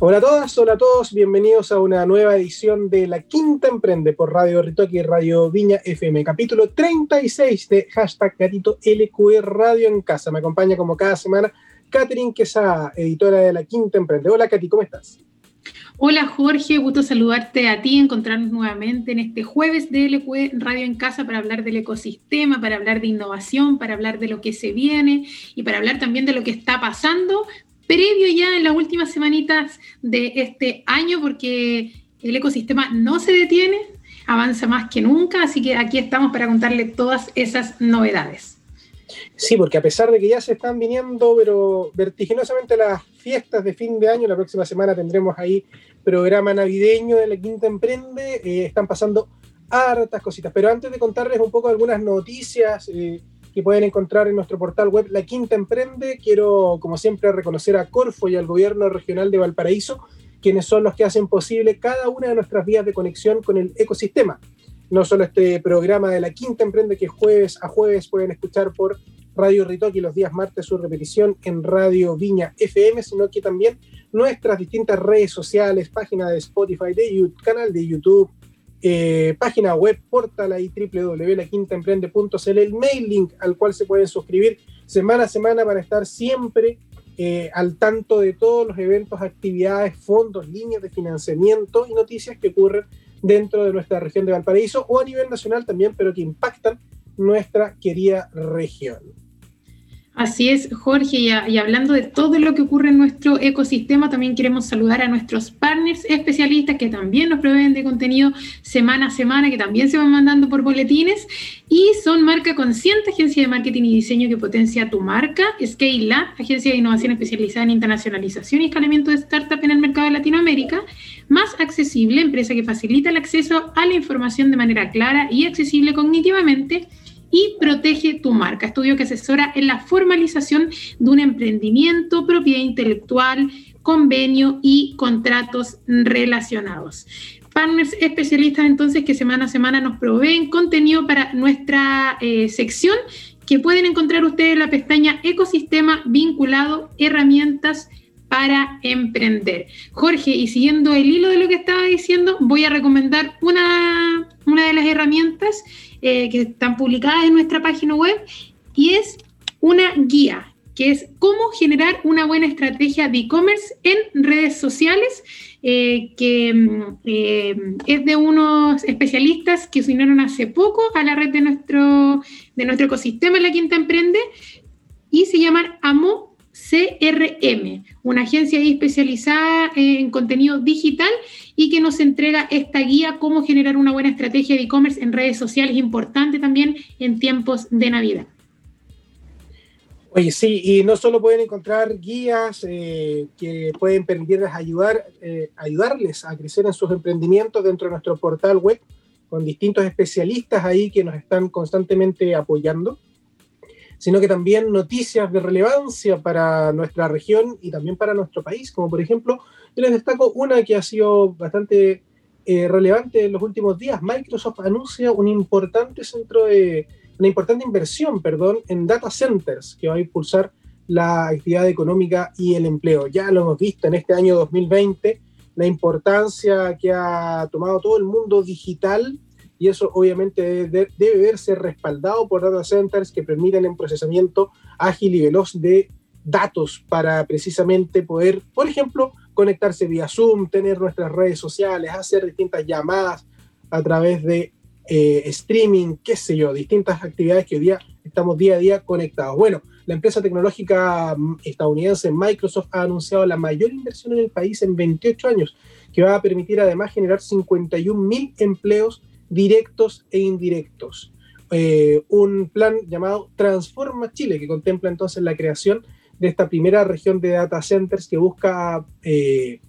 Hola a todas, hola a todos, bienvenidos a una nueva edición de La Quinta Emprende por Radio Ritoque y Radio Viña FM, capítulo 36 de hashtag Gatito LQE Radio en Casa. Me acompaña como cada semana Catherine Quesada, editora de La Quinta Emprende. Hola Katy, ¿cómo estás? Hola Jorge, gusto saludarte a ti, encontrarnos nuevamente en este jueves de LQE Radio en Casa para hablar del ecosistema, para hablar de innovación, para hablar de lo que se viene y para hablar también de lo que está pasando previo ya en las últimas semanitas de este año, porque el ecosistema no se detiene, avanza más que nunca, así que aquí estamos para contarle todas esas novedades. Sí, porque a pesar de que ya se están viniendo, pero vertiginosamente las fiestas de fin de año, la próxima semana tendremos ahí programa navideño de la Quinta Emprende, eh, están pasando hartas cositas. Pero antes de contarles un poco algunas noticias, eh, que pueden encontrar en nuestro portal web La Quinta Emprende. Quiero, como siempre, reconocer a Corfo y al Gobierno Regional de Valparaíso, quienes son los que hacen posible cada una de nuestras vías de conexión con el ecosistema. No solo este programa de La Quinta Emprende, que jueves a jueves pueden escuchar por Radio Ritoque los días martes su repetición en Radio Viña FM, sino que también nuestras distintas redes sociales, página de Spotify, de YouTube, canal de YouTube, eh, página web, portal ahí www.laquintaemprende.cl, el mail link al cual se pueden suscribir semana a semana para estar siempre eh, al tanto de todos los eventos, actividades, fondos, líneas de financiamiento y noticias que ocurren dentro de nuestra región de Valparaíso o a nivel nacional también, pero que impactan nuestra querida región. Así es, Jorge, y, hablando de todo lo que ocurre en nuestro ecosistema, también queremos saludar a nuestros partners especialistas que también nos proveen de contenido semana a semana, que también se van mandando por boletines, y son Marca Consciente, agencia de marketing y diseño que potencia tu marca, Scale Lab, agencia de innovación especializada en internacionalización y escalamiento de startup en el mercado de Latinoamérica, más accesible, empresa que facilita el acceso a la información de manera clara y accesible cognitivamente, y protege tu marca. Estudio que asesora en la formalización de un emprendimiento, propiedad intelectual, convenio y contratos relacionados. Partners especialistas entonces que semana a semana nos proveen contenido para nuestra eh, sección que pueden encontrar ustedes en la pestaña Ecosistema vinculado herramientas para emprender. Jorge, y siguiendo el hilo de lo que estaba diciendo, voy a recomendar una, una de las herramientas eh, que están publicadas en nuestra página web y es una guía que es cómo generar una buena estrategia de e-commerce en redes sociales, eh, que mm, eh, es de unos especialistas que se unieron hace poco a la red de nuestro, de nuestro ecosistema, La Quinta Emprende, y se llaman AMO CRM, una agencia especializada en contenido digital y que nos entrega esta guía cómo generar una buena estrategia de e-commerce en redes sociales, importante también en tiempos de Navidad. Oye, sí, y no solo pueden encontrar guías eh, que pueden permitirles ayudar, eh, ayudarles a crecer en sus emprendimientos dentro de nuestro portal web, con distintos especialistas ahí que nos están constantemente apoyando sino que también noticias de relevancia para nuestra región y también para nuestro país, como por ejemplo, yo les destaco una que ha sido bastante eh, relevante en los últimos días. Microsoft anuncia un importante centro de, una importante inversión, perdón, en data centers que va a impulsar la actividad económica y el empleo. Ya lo hemos visto en este año 2020, la importancia que ha tomado todo el mundo digital y eso obviamente debe, verse respaldado por data centers que permiten un procesamiento ágil y veloz de datos para precisamente poder, por ejemplo, conectarse vía Zoom, tener nuestras redes sociales, hacer distintas llamadas a través de eh, streaming, qué sé yo, distintas actividades que hoy día estamos día a día conectados. Bueno, la empresa tecnológica mm, estadounidense Microsoft ha anunciado la mayor inversión en el país en 28 años, que va a permitir además generar 51 mil empleos directos e indirectos. Eh, un plan llamado Transforma Chile, que contempla entonces la creación de esta primera región de data centers que busca eh,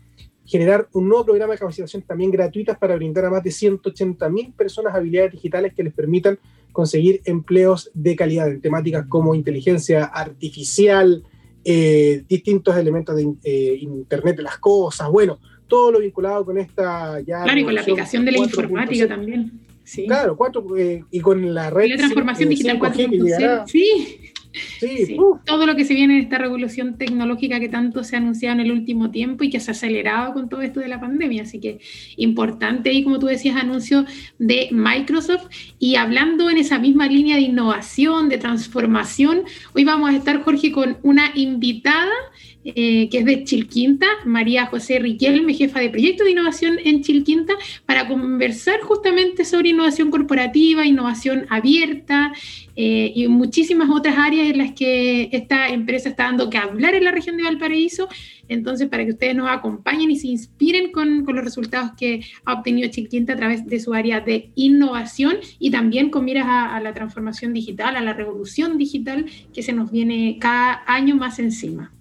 generar un nuevo programa de capacitación también gratuitas para brindar a más de 180 mil personas habilidades digitales que les permitan conseguir empleos de calidad en temáticas como inteligencia artificial, eh, distintos elementos de Internet de las cosas, bueno, todo lo vinculado con esta ya... Claro, y con la aplicación de la informática también. Sí. Claro, cuatro, eh, y con la red... Y la transformación digital 4.0. Sí. Sí, todo lo que se viene en esta revolución tecnológica que tanto se ha anunciado en el último tiempo y que se ha acelerado con todo esto de la pandemia. Así que importante y como tú decías, anuncio de Microsoft. Y hablando en esa misma línea de innovación, de transformación, hoy vamos a estar, Jorge, con una invitada eh, que es de Chilquinta, María José Riquelme, jefa de proyecto de innovación en Chilquinta, para conversar justamente sobre innovación corporativa, innovación abierta eh, y muchísimas otras áreas en las que esta empresa está dando que hablar en la región de Valparaíso. Entonces, para que ustedes nos acompañen y se inspiren con, los resultados que ha obtenido Chilquinta a través de su área de innovación y también con miras a la transformación digital, a la revolución digital que se nos viene cada año más encima.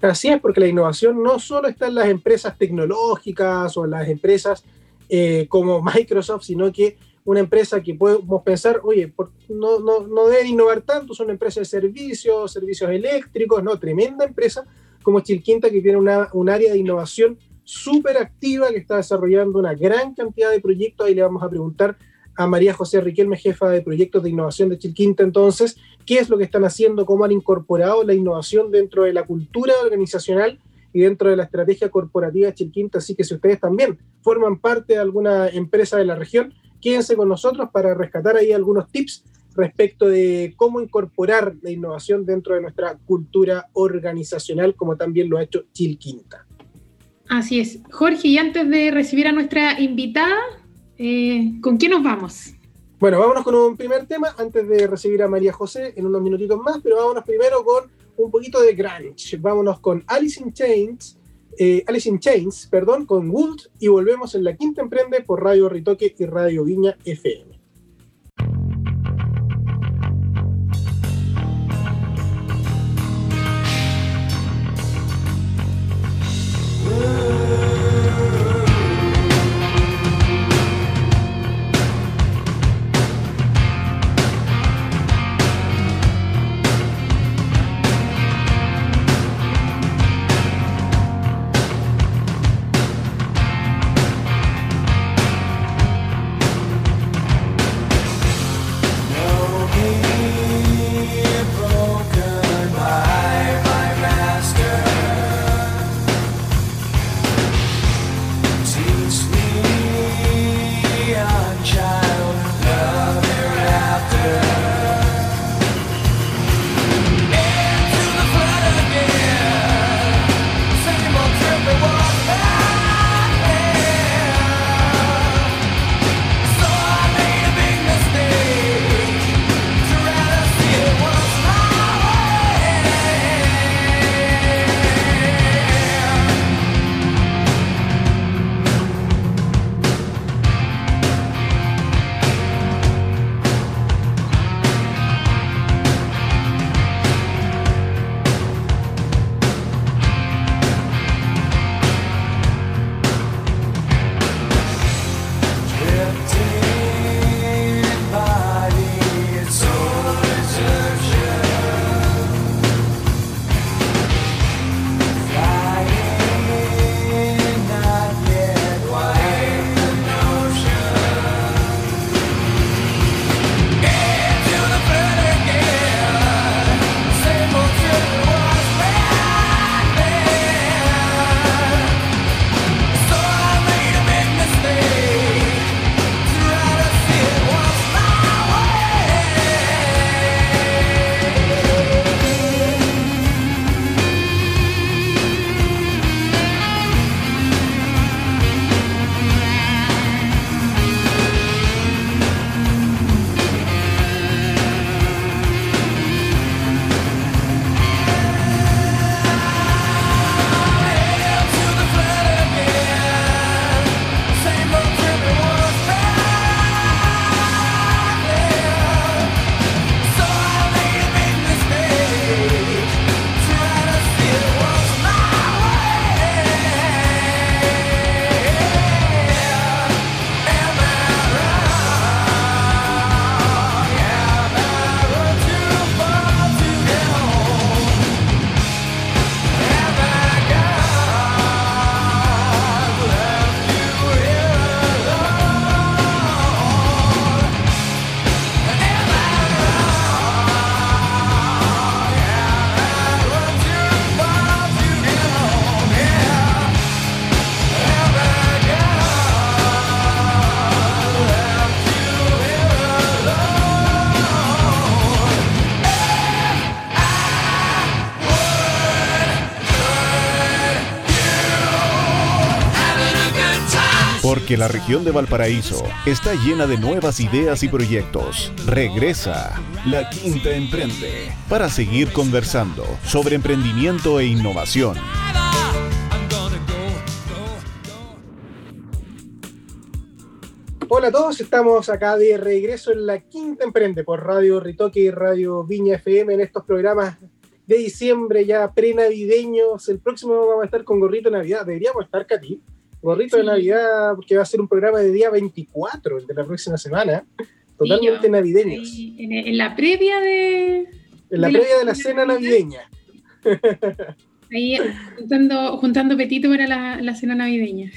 Así es, porque la innovación no solo está en las empresas tecnológicas o en las empresas eh, como Microsoft, sino que una empresa que podemos pensar, oye, no, no, no deben innovar tanto, son empresas de servicios, servicios eléctricos, no, tremenda empresa como Chilquinta que tiene una, un área de innovación súper activa que está desarrollando una gran cantidad de proyectos. Ahí le vamos a preguntar a María José Riquelme, jefa de proyectos de innovación de Chilquinta, entonces, qué es lo que están haciendo, cómo han incorporado la innovación dentro de la cultura organizacional y dentro de la estrategia corporativa de Chilquinta. Así que si ustedes también forman parte de alguna empresa de la región, quédense con nosotros para rescatar ahí algunos tips respecto de cómo incorporar la innovación dentro de nuestra cultura organizacional, como también lo ha hecho Chilquinta. Así es. Jorge, y antes de recibir a nuestra invitada, eh, ¿Con qué nos vamos? Bueno, vámonos con un primer tema antes de recibir a María José en unos minutitos más, pero vámonos primero con un poquito de grunge. Vámonos con Alice in Chains, eh, Alice in Chains, perdón, con Wood y volvemos en la quinta emprende por Radio Ritoque y Radio Viña FM. Porque la región de Valparaíso está llena de nuevas ideas y proyectos. Regresa La Quinta Emprende para seguir conversando sobre emprendimiento e innovación. Hola a todos, estamos acá de regreso en La Quinta Emprende por Radio Ritoque y Radio Viña FM en estos programas de diciembre ya pre-navideños. El próximo vamos a estar con Gorrito Navidad. Deberíamos estar, Katy. Gorrito de Navidad, porque va a ser un programa de día 24, el de la próxima semana. Totalmente navideños. En, la previa de. En la previa de la cena navideña. Ahí juntando, juntando petito para la, cena navideña.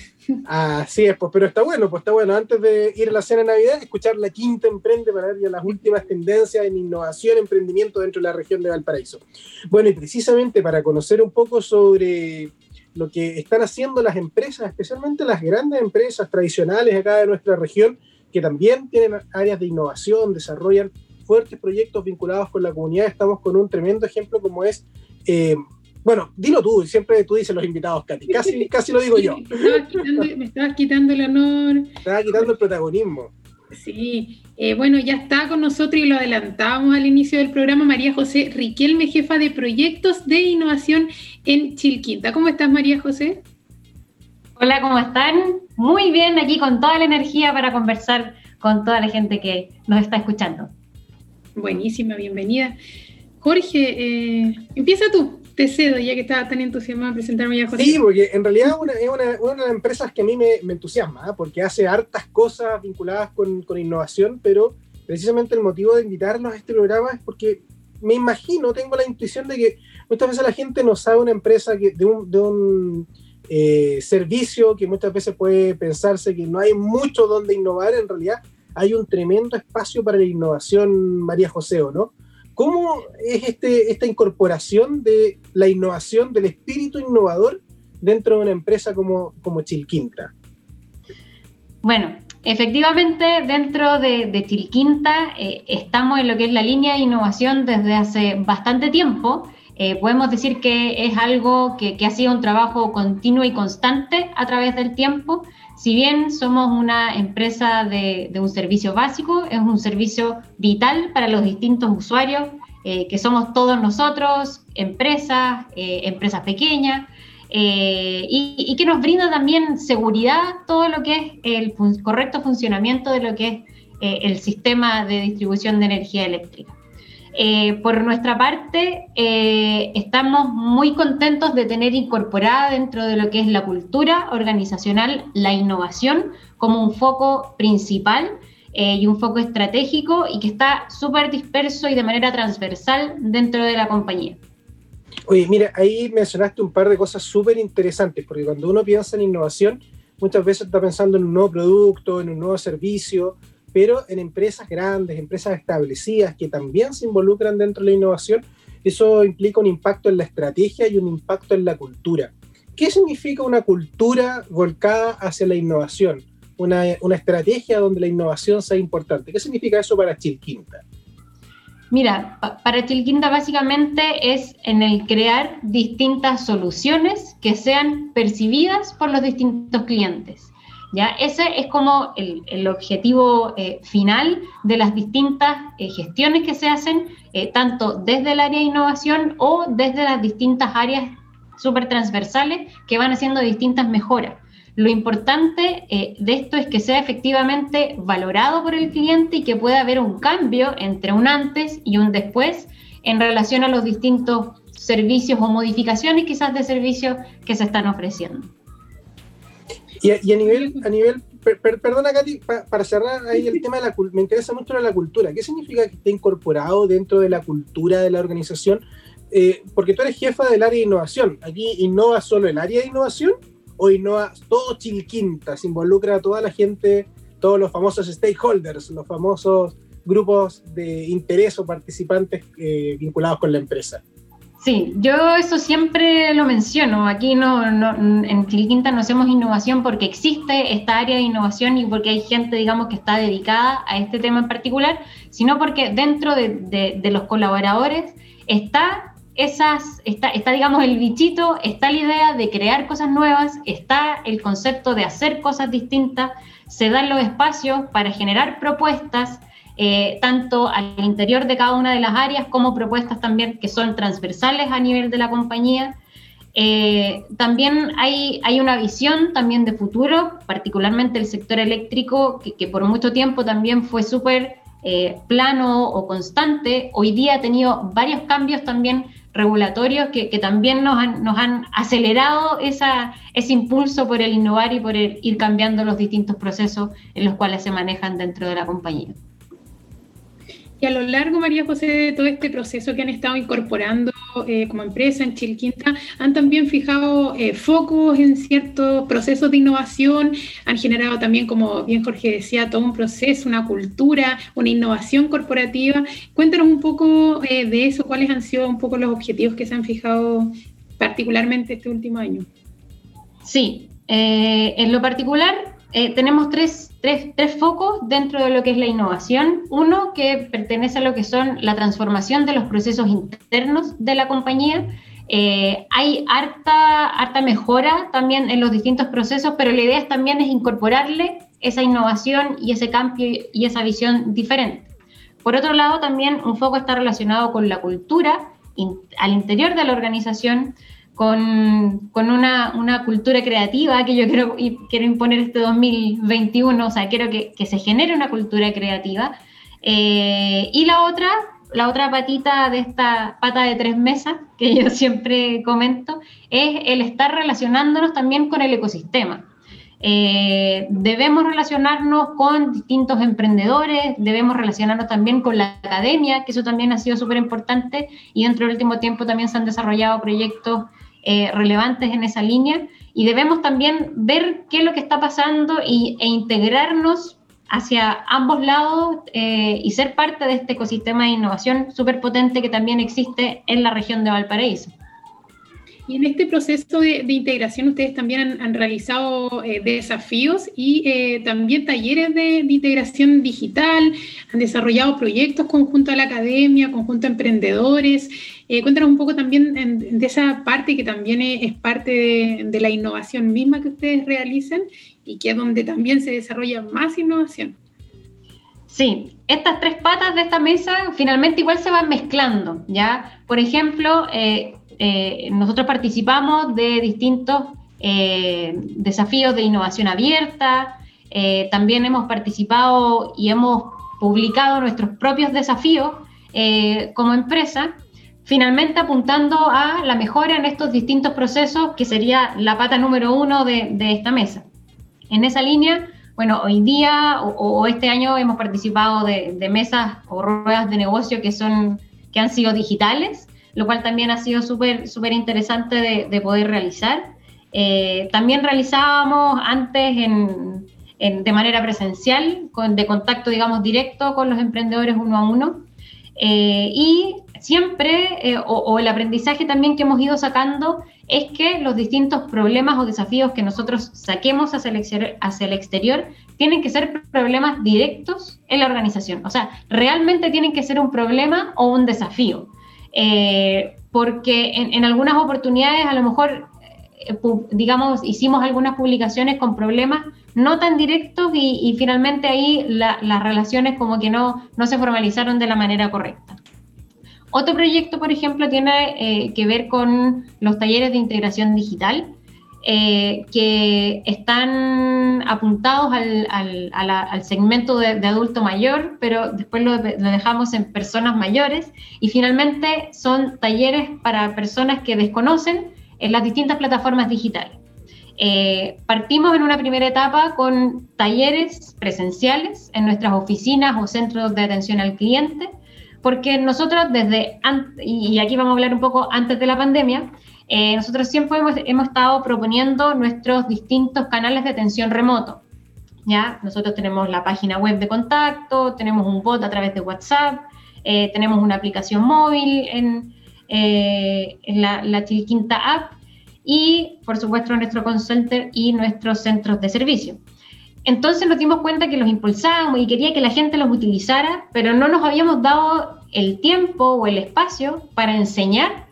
Así es, pues, pero está bueno, pues está bueno. Antes de ir a la cena navidad, escuchar la quinta emprende para ver ya las últimas tendencias en innovación, emprendimiento dentro de la región de Valparaíso. Bueno, y precisamente para conocer un poco sobre lo que están haciendo las empresas, especialmente las grandes empresas tradicionales acá de nuestra región, que también tienen áreas de innovación, desarrollan fuertes proyectos vinculados con la comunidad. Estamos con un tremendo ejemplo como es eh, bueno, dilo tú, siempre tú dices los invitados, Katy. Casi, casi lo digo yo. Me estabas quitando, el honor. Me estabas quitando el protagonismo. Sí, eh, bueno, ya está con nosotros y lo adelantábamos al inicio del programa María José Riquelme, jefa de proyectos de innovación en Chilquinta. ¿Cómo estás, María José? Hola, ¿cómo están? Muy bien, aquí con toda la energía para conversar con toda la gente que nos está escuchando. Buenísima, bienvenida. Jorge, eh, empieza tú te cedo, ya que estaba tan entusiasmado a presentarme ya, José. Sí, porque en realidad es una, de las empresas que a mí me, entusiasma, ¿eh? porque hace hartas cosas vinculadas con, innovación, pero precisamente el motivo de invitarnos a este programa es porque me imagino, tengo la intuición de que muchas veces la gente no sabe una empresa que, de un, de un eh, servicio que muchas veces puede pensarse que no hay mucho donde innovar, en realidad hay un tremendo espacio para la innovación, María José, ¿no? ¿Cómo es este, esta incorporación de la innovación, del espíritu innovador dentro de una empresa como, Chilquinta? Bueno, efectivamente dentro de, Chilquinta eh, estamos en lo que es la línea de innovación desde hace bastante tiempo. Eh, podemos decir que es algo que, ha sido un trabajo continuo y constante a través del tiempo si bien somos una empresa de, un servicio básico, es un servicio vital para los distintos usuarios, eh, que somos todos nosotros, empresas, eh, empresas pequeñas, y, que nos brinda también seguridad todo lo que es el correcto funcionamiento de lo que es el sistema de distribución de energía eléctrica. Eh, por nuestra parte, eh, estamos muy contentos de tener incorporada dentro de lo que es la cultura organizacional la innovación como un foco principal eh, y un foco estratégico y que está súper disperso y de manera transversal dentro de la compañía. Oye, mira, ahí mencionaste un par de cosas súper interesantes, porque cuando uno piensa en innovación, muchas veces está pensando en un nuevo producto, en un nuevo servicio, pero en empresas grandes, empresas establecidas que también se involucran dentro de la innovación, eso implica un impacto en la estrategia y un impacto en la cultura. ¿Qué significa una cultura volcada hacia la innovación? Una, estrategia donde la innovación sea importante. ¿Qué significa eso para Chilquinta? Mira, para Chilquinta básicamente es en el crear distintas soluciones que sean percibidas por los distintos clientes. ¿Ya? Ese es como el, objetivo eh, final de las distintas eh, gestiones que se hacen, eh, tanto desde el área de innovación o desde las distintas áreas súper transversales que van haciendo distintas mejoras. Lo importante de esto es que sea efectivamente valorado por el cliente y que pueda haber un cambio entre un antes y un después en relación a los distintos servicios o modificaciones quizás de servicios que se están ofreciendo. Y, a nivel, a nivel perdona Katy, para cerrar ahí el tema de la me interesa mucho la cultura. ¿Qué significa que esté incorporado dentro de la cultura de la organización? Eh, porque tú eres jefa del área de innovación. ¿Aquí innova solo el área de innovación o innova todo Chilquinta? Se involucra a toda la gente, todos los famosos stakeholders, los famosos grupos de interés o participantes eh, vinculados con la empresa. Sí, yo eso siempre lo menciono. Aquí no, en Chiliquinta no hacemos innovación porque existe esta área de innovación y porque hay gente, digamos, que está dedicada a este tema en particular, sino porque dentro de, los colaboradores está esas, está, está, digamos, el bichito, está la idea de crear cosas nuevas, está el concepto de hacer cosas distintas, se dan los espacios para generar propuestas, eh, tanto al interior de cada una de las áreas como propuestas también que son transversales a nivel de la compañía. Eh, también hay, hay, una visión también de futuro, particularmente el sector eléctrico, que, por mucho tiempo también fue súper eh, plano o constante. Hoy día ha tenido varios cambios también regulatorios que, también nos han, nos han acelerado esa, ese impulso por el innovar y por el ir cambiando los distintos procesos en los cuales se manejan dentro de la compañía. A lo largo, María José, de todo este proceso que han estado incorporando eh, como empresa en Chilquinta, han también fijado eh, focos en ciertos procesos de innovación, han generado también, como bien Jorge decía, todo un proceso, una cultura, una innovación corporativa. Cuéntanos un poco eh, de eso, cuáles han sido un poco los objetivos que se han fijado particularmente este último año. Sí, en lo particular tenemos tres tres, focos dentro de lo que es la innovación. Uno que pertenece a lo que son la transformación de los procesos internos de la compañía. Eh, hay harta, harta mejora también en los distintos procesos, pero la idea también es incorporarle esa innovación y ese cambio y esa visión diferente. Por otro lado, también un foco está relacionado con la cultura al interior de la organización, con, una, cultura creativa que yo quiero, quiero imponer este 2021, o sea, quiero que, se genere una cultura creativa. Eh, y la otra, la otra patita de esta pata de tres mesas, que yo siempre comento, es el estar relacionándonos también con el ecosistema. Eh, debemos relacionarnos con distintos emprendedores, debemos relacionarnos también con la academia, que eso también ha sido súper importante y dentro del último tiempo también se han desarrollado proyectos eh, relevantes en esa línea y debemos también ver qué es lo que está pasando y, e integrarnos hacia ambos lados eh, y ser parte de este ecosistema de innovación súper potente que también existe en la región de Valparaíso. Y en este proceso de, integración ustedes también han, realizado eh, desafíos y también talleres de, integración digital, han desarrollado proyectos conjunto a la academia, conjunto a emprendedores. Eh, cuéntanos un poco también de esa parte que también es, parte de, la innovación misma que ustedes realizan y que es donde también se desarrolla más innovación. Sí, estas tres patas de esta mesa finalmente igual se van mezclando, ¿ya? Por ejemplo, eh, eh, nosotros participamos de distintos desafíos de innovación abierta, también hemos participado y hemos publicado nuestros propios desafíos como empresa finalmente apuntando a la mejora en estos distintos procesos, que sería la pata número uno de, esta mesa. En esa línea, bueno, hoy día o, este año hemos participado de, mesas o ruedas de negocio que, son, que han sido digitales, lo cual también ha sido súper súper interesante de, poder realizar. Eh, también realizábamos antes en, de manera presencial, con, de contacto, digamos, directo con los emprendedores uno a uno. Eh, y siempre, eh, o, el aprendizaje también que hemos ido sacando, es que los distintos problemas o desafíos que nosotros saquemos hacia el, hacia el exterior tienen que ser problemas directos en la organización. O sea, realmente tienen que ser un problema o un desafío. Eh, porque en, algunas oportunidades a lo mejor, eh, digamos, hicimos algunas publicaciones con problemas no tan directos y, finalmente ahí las relaciones como que no, no se formalizaron de la manera correcta. Otro proyecto, por ejemplo, tiene eh, que ver con los talleres de integración digital, eh, que están apuntados al, segmento de, adulto mayor, pero después lo, dejamos en personas mayores y finalmente son talleres para personas que desconocen en las distintas plataformas digitales. Eh, partimos en una primera etapa con talleres presenciales en nuestras oficinas o centros de atención al cliente, porque nosotros desde, y aquí vamos a hablar un poco antes de la pandemia, eh, nosotros siempre hemos, hemos, estado proponiendo nuestros distintos canales de atención remoto. ¿ya? Nosotros tenemos la página web de contacto, tenemos un bot a través de WhatsApp, eh, tenemos una aplicación móvil en, eh, en la, la Chilquinta App y, por supuesto, nuestro call center y nuestros centros de servicio. Entonces nos dimos cuenta que los impulsábamos y quería que la gente los utilizara, pero no nos habíamos dado el tiempo o el espacio para enseñar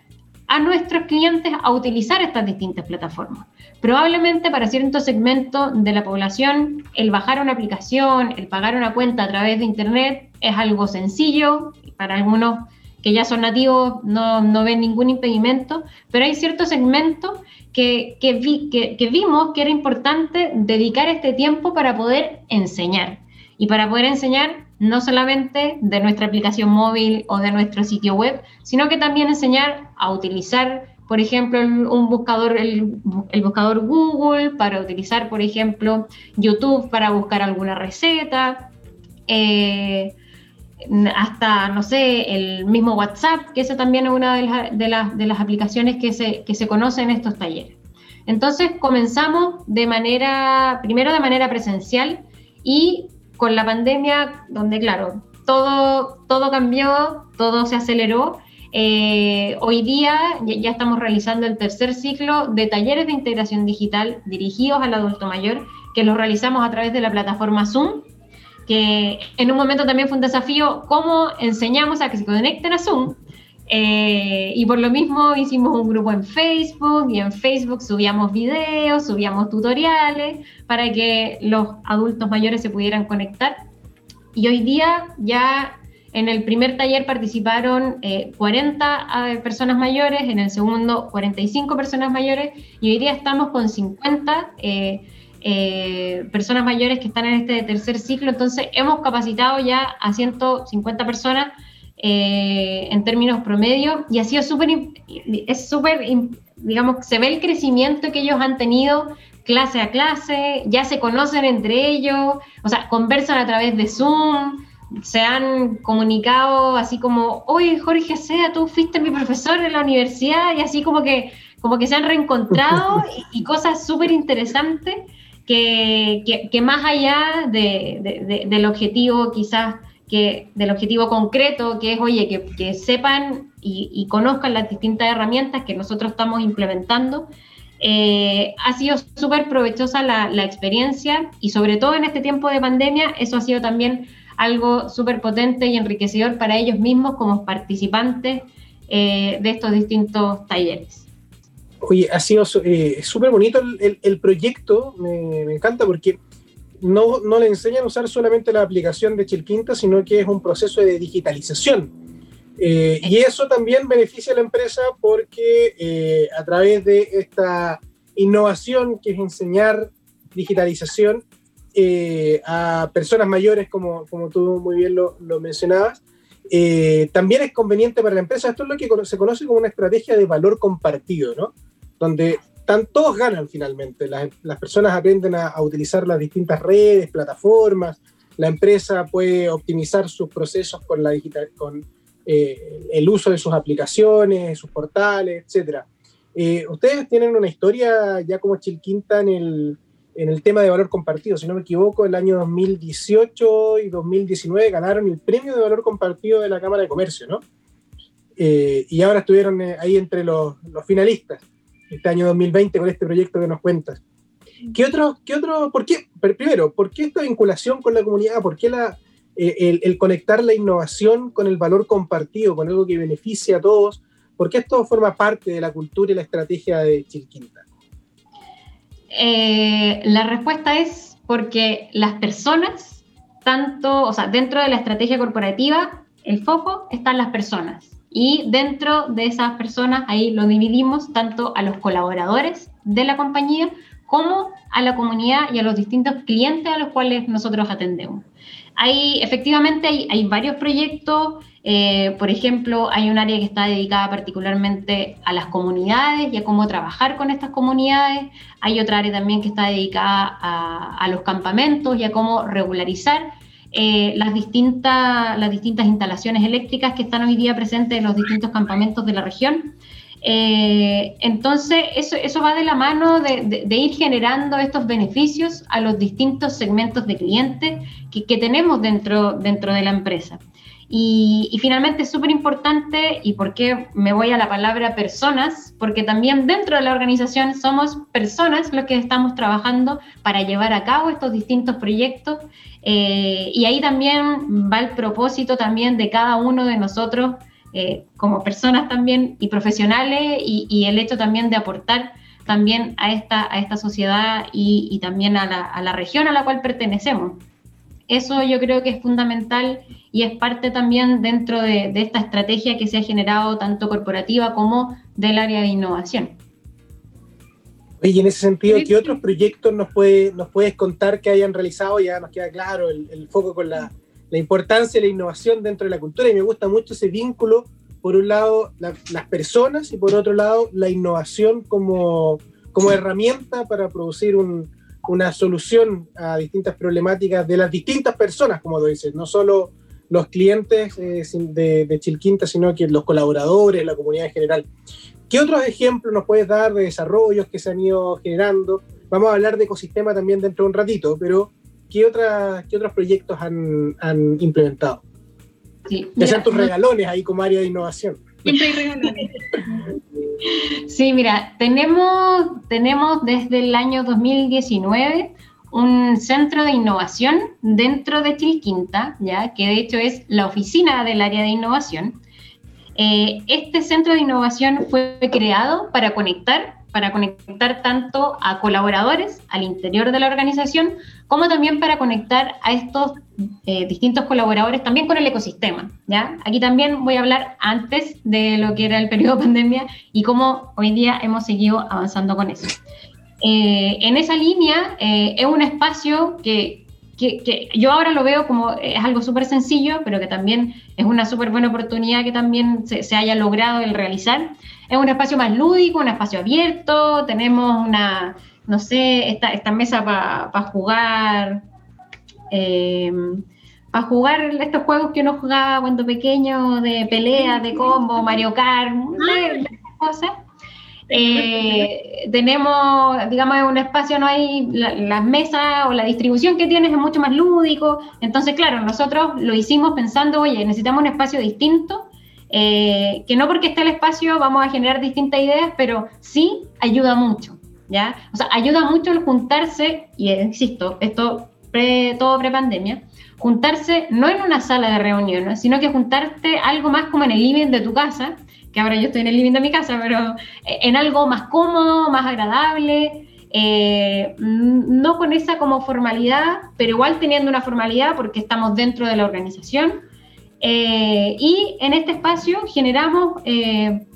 a nuestros clientes a utilizar estas distintas plataformas. Probablemente para cierto segmento de la población, el bajar una aplicación, el pagar una cuenta a través de Internet es algo sencillo, para algunos que ya son nativos no, no ven ningún impedimento, pero hay ciertos segmentos que, que, que, vimos que era importante dedicar este tiempo para poder enseñar. Y para poder enseñar no solamente de nuestra aplicación móvil o de nuestro sitio web, sino que también enseñar a utilizar, por ejemplo, un buscador, el, buscador Google, para utilizar, por ejemplo, YouTube para buscar alguna receta. Eh, hasta, no sé, el mismo WhatsApp, que esa también es una de, las, aplicaciones que se, que se conoce en estos talleres. Entonces comenzamos de manera, primero de manera presencial y con la pandemia, donde claro, todo, todo cambió, todo se aceleró. Eh, hoy día ya estamos realizando el tercer ciclo de talleres de integración digital dirigidos al adulto mayor, que los realizamos a través de la plataforma Zoom que en un momento también fue un desafío cómo enseñamos a que se conecten a Zoom. Eh, y por lo mismo hicimos un grupo en Facebook y en Facebook subíamos videos, subíamos tutoriales para que los adultos mayores se pudieran conectar. Y hoy día ya en el primer taller participaron 40 eh, personas mayores, en el segundo 45 personas mayores y hoy día estamos con 50 eh, personas mayores que están en este tercer ciclo. Entonces, hemos capacitado ya a 150 personas eh, en términos promedio y ha sido súper, es súper, digamos, se ve el crecimiento que ellos han tenido clase a clase, ya se conocen entre ellos, o sea, conversan a través de Zoom, se han comunicado así como, oye Jorge Sea, tú fuiste mi profesor en la universidad y así como que, como que se han reencontrado y, y cosas súper interesantes que, más allá del objetivo quizás, que, del objetivo concreto, que es, oye, que, sepan y, conozcan las distintas herramientas que nosotros estamos implementando, eh, ha sido súper provechosa la, experiencia y sobre todo en este tiempo de pandemia, eso ha sido también algo súper potente y enriquecedor para ellos mismos como participantes eh, de estos distintos talleres. Oye, ha sido eh, súper bonito el, proyecto, me, encanta porque no, no, le enseñan a usar solamente la aplicación de Chilquinta, sino que es un proceso de digitalización. Eh, y eso también beneficia a la empresa porque eh, a través de esta innovación que es enseñar digitalización a personas mayores, como, como tú muy bien lo, lo mencionabas, también es conveniente para la empresa. Esto es lo que se conoce como una estrategia de valor compartido, ¿no? donde todos ganan finalmente. Las, personas aprenden a, utilizar las distintas redes, plataformas, la empresa puede optimizar sus procesos con, la digital, con eh, el uso de sus aplicaciones, sus portales, etc. Eh, ustedes tienen una historia ya como Chilquinta en el, en el tema de valor compartido. Si no me equivoco, el año 2018 y 2019 ganaron el premio de valor compartido de la Cámara de Comercio, ¿no? Eh, y ahora estuvieron ahí entre los, los finalistas este año 2020 con este proyecto que nos cuentas. ¿Qué otro, qué otro, por qué, primero, por qué esta vinculación con la comunidad? ¿Por qué eh, el, conectar la innovación con el valor compartido, con algo que beneficia a todos? ¿Por qué esto forma parte de la cultura y la estrategia de Chilquinta? Eh, la respuesta es porque las personas, tanto, o sea, dentro de la estrategia corporativa, el foco está en las personas. Y dentro de esas personas, ahí lo dividimos tanto a los colaboradores de la compañía como a la comunidad y a los distintos clientes a los cuales nosotros atendemos. Hay, efectivamente, hay, varios proyectos. Eh, por ejemplo, hay un área que está dedicada particularmente a las comunidades y a cómo trabajar con estas comunidades. Hay otra área también que está dedicada a, a los campamentos y a cómo regularizar eh, las, distintas, las distintas instalaciones eléctricas que están hoy día presentes en los distintos campamentos de la región. Eh, entonces, eso, eso va de la mano de, ir generando estos beneficios a los distintos segmentos de clientes que, que tenemos dentro, dentro de la empresa. Y, finalmente es súper importante, y por qué me voy a la palabra personas, porque también dentro de la organización somos personas los que estamos trabajando para llevar a cabo estos distintos proyectos. Eh, y ahí también va el propósito también de cada uno de nosotros eh, como personas también y profesionales y, el hecho también de aportar también a esta, a esta sociedad y, también a la, región a la cual pertenecemos. Eso yo creo que es fundamental y es parte también dentro de, esta estrategia que se ha generado tanto corporativa como del área de innovación. Y en ese sentido, ¿qué otros proyectos nos, puede, nos puedes contar que hayan realizado? Ya nos queda claro el foco con la, la importancia de la innovación dentro de la cultura y me gusta mucho ese vínculo, por un lado las personas y por otro lado la innovación como, como herramienta para producir una solución a distintas problemáticas de las distintas personas, como lo dices, no solo los clientes eh, de, de Chilquinta, sino que los colaboradores, la comunidad en general. ¿Qué otros ejemplos nos puedes dar de desarrollos que se han ido generando? Vamos a hablar de ecosistema también dentro de un ratito, pero ¿qué, qué otros proyectos han, implementado? Sí, ya sean tus regalones ahí como área de innovación. Siempre hay regalones. Sí, mira, tenemos, tenemos desde el año 2019 un centro de innovación dentro de Chilquinta, ya que de hecho es la oficina del área de innovación. Eh, este centro de innovación fue creado para conectar para conectar tanto a colaboradores al interior de la organización, como también para conectar a estos eh, distintos colaboradores también con el ecosistema. ¿ya? Aquí también voy a hablar antes de lo que era el periodo de pandemia y cómo hoy día hemos seguido avanzando con eso. Eh, en esa línea es un espacio que, que, yo ahora lo veo como es algo súper sencillo, pero que también es una súper buena oportunidad que también se, se haya logrado el realizar es un espacio más lúdico, un espacio abierto, tenemos una, no sé, esta, esta mesa para jugar, em, para jugar estos juegos que uno jugaba cuando pequeño, de pelea, de combo, Mario Kart, cosas. Eh, tenemos, digamos, un espacio, no hay las mesas o la distribución que tienes es mucho más lúdico. Entonces, claro, nosotros lo hicimos pensando, oye, necesitamos un espacio distinto eh, que no porque esté el espacio vamos a generar distintas ideas, pero sí ayuda mucho, ¿ya? O sea, ayuda mucho el juntarse, y insisto, esto pre, todo pre-pandemia, juntarse no en una sala de reuniones, sino que juntarte algo más como en el living de tu casa, que ahora yo estoy en el living de mi casa, pero en algo más cómodo, más agradable, eh, no con esa como formalidad, pero igual teniendo una formalidad porque estamos dentro de la organización eh, y en este espacio generamos eh,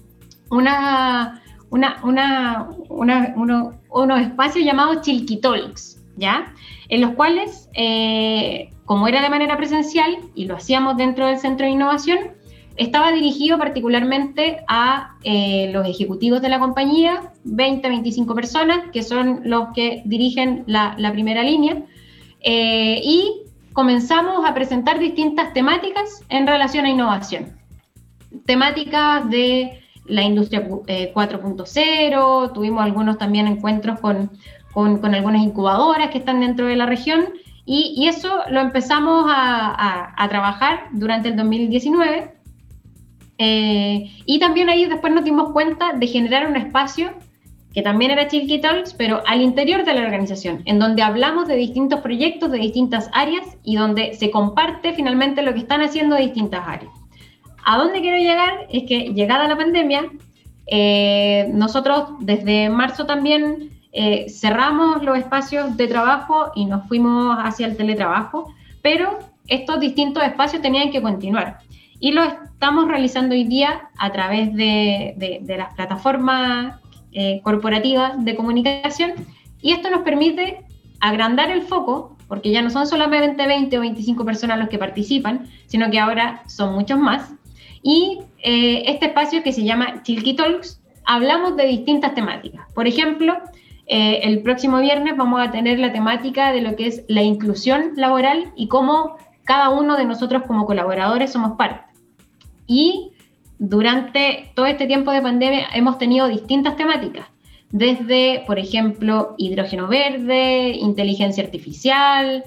una, una, unos espacios llamados Chilquitalks, ¿ya? En los cuales, eh, como era de manera presencial y lo hacíamos dentro del Centro de Innovación, estaba dirigido particularmente a los ejecutivos de la compañía, 20, 25 personas, que son los que dirigen la, la primera línea, y comenzamos a presentar distintas temáticas en relación a innovación. Temáticas de la industria 4.0, eh, tuvimos algunos también encuentros con, con, algunas incubadoras que están dentro de la región y, eso lo empezamos a, trabajar durante el 2019 eh, y también ahí después nos dimos cuenta de generar un espacio que también era Chilky Talks, pero al interior de la organización, en donde hablamos de distintos proyectos de distintas áreas y donde se comparte finalmente lo que están haciendo distintas áreas. ¿A dónde quiero llegar? Es que llegada la pandemia, eh, nosotros desde marzo también eh, cerramos los espacios de trabajo y nos fuimos hacia el teletrabajo, pero estos distintos espacios tenían que continuar. Y lo estamos realizando hoy día a través de, las plataformas eh, corporativa de comunicación y esto nos permite agrandar el foco, porque ya no son solamente 20 o 25 personas los que participan, sino que ahora son muchos más. Y eh, este espacio que se llama Chilky Talks, hablamos de distintas temáticas. Por ejemplo, eh, el próximo viernes vamos a tener la temática de lo que es la inclusión laboral y cómo cada uno de nosotros como colaboradores somos parte. Y durante todo este tiempo de pandemia hemos tenido distintas temáticas, desde, por ejemplo, hidrógeno verde, inteligencia artificial,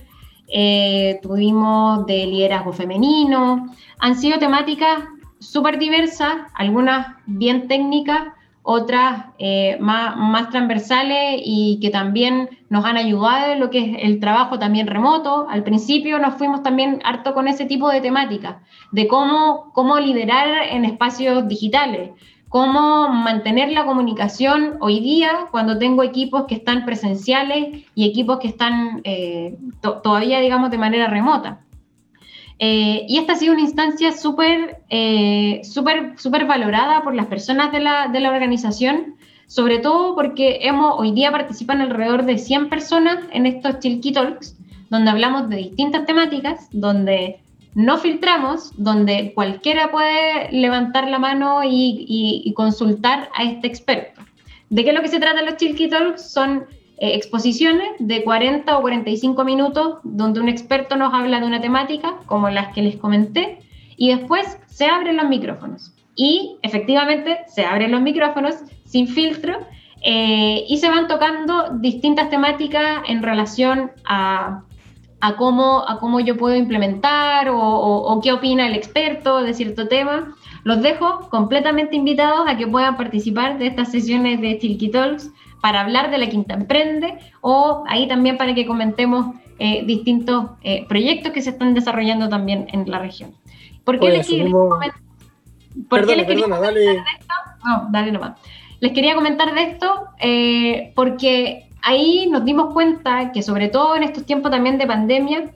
eh, tuvimos de liderazgo femenino, han sido temáticas súper diversas, algunas bien técnicas, otras eh, más, transversales y que también nos han ayudado en lo que es el trabajo también remoto. Al principio nos fuimos también harto con ese tipo de temáticas, de cómo, cómo liderar en espacios digitales, cómo mantener la comunicación hoy día cuando tengo equipos que están presenciales y equipos que están eh, todavía, digamos, de manera remota. Eh, y esta ha sido una instancia súper, eh, súper, súper valorada por las personas de la, de la, organización, sobre todo porque hemos, hoy día participan alrededor de 100 personas en estos Chilky Talks, donde hablamos de distintas temáticas, donde no filtramos, donde cualquiera puede levantar la mano y, consultar a este experto. ¿De qué es lo que se trata los Chilky Talks? Son eh, exposiciones de 40 o 45 minutos donde un experto nos habla de una temática, como las que les comenté, y después se abren los micrófonos. Y efectivamente se abren los micrófonos sin filtro eh, y se van tocando distintas temáticas en relación a, cómo, yo puedo implementar o, o qué opina el experto de cierto tema. Los dejo completamente invitados a que puedan participar de estas sesiones de Tilky Talks para hablar de la Quinta Emprende o ahí también para que comentemos eh, distintos eh, proyectos que se están desarrollando también en la región. ¿Por qué les quería comentar? de esto? No, dale nomás. Les quería comentar de esto eh, porque ahí nos dimos cuenta que sobre todo en estos tiempos también de pandemia,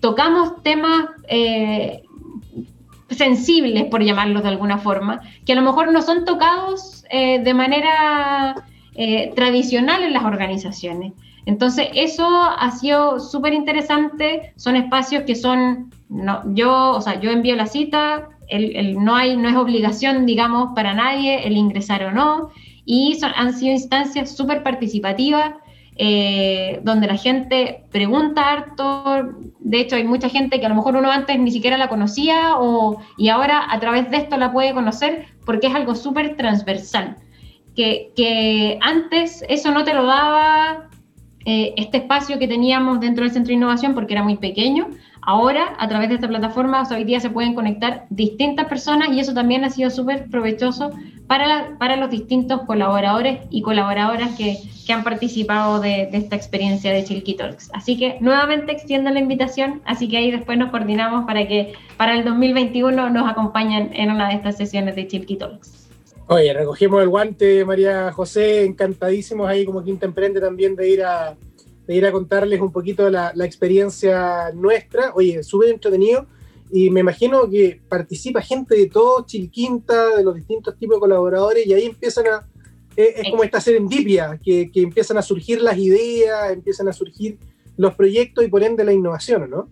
tocamos temas sensibles, por llamarlos de alguna forma, que a lo mejor no son tocados de manera eh, tradicional en las organizaciones. Entonces, eso ha sido súper interesante. Son espacios que son, no, yo, o sea, yo envío la cita, el, no, hay, no es obligación, digamos, para nadie el ingresar o no. Y son, han sido instancias súper participativas, eh, donde la gente pregunta harto. De hecho, hay mucha gente que a lo mejor uno antes ni siquiera la conocía o, y ahora a través de esto la puede conocer porque es algo súper transversal que, antes eso no te lo daba eh, este espacio que teníamos dentro del Centro de Innovación porque era muy pequeño. Ahora, a través de esta plataforma, hoy día se pueden conectar distintas personas y eso también ha sido súper provechoso para, para los distintos colaboradores y colaboradoras que, que han participado de, de, esta experiencia de Chilky Talks. Así que nuevamente extiendo la invitación, así que ahí después nos coordinamos para que para el 2021 nos acompañen en una de estas sesiones de Chilky Talks. Oye, recogimos el guante, María José, encantadísimos ahí como Quinta Emprende también de ir a, ir a contarles un poquito la, la experiencia nuestra. Oye, súper entretenido y me imagino que participa gente de todo Chilquinta, de los distintos tipos de colaboradores y ahí empiezan a, es, como esta serendipia, que, que empiezan a surgir las ideas, empiezan a surgir los proyectos y por ende la innovación, ¿no?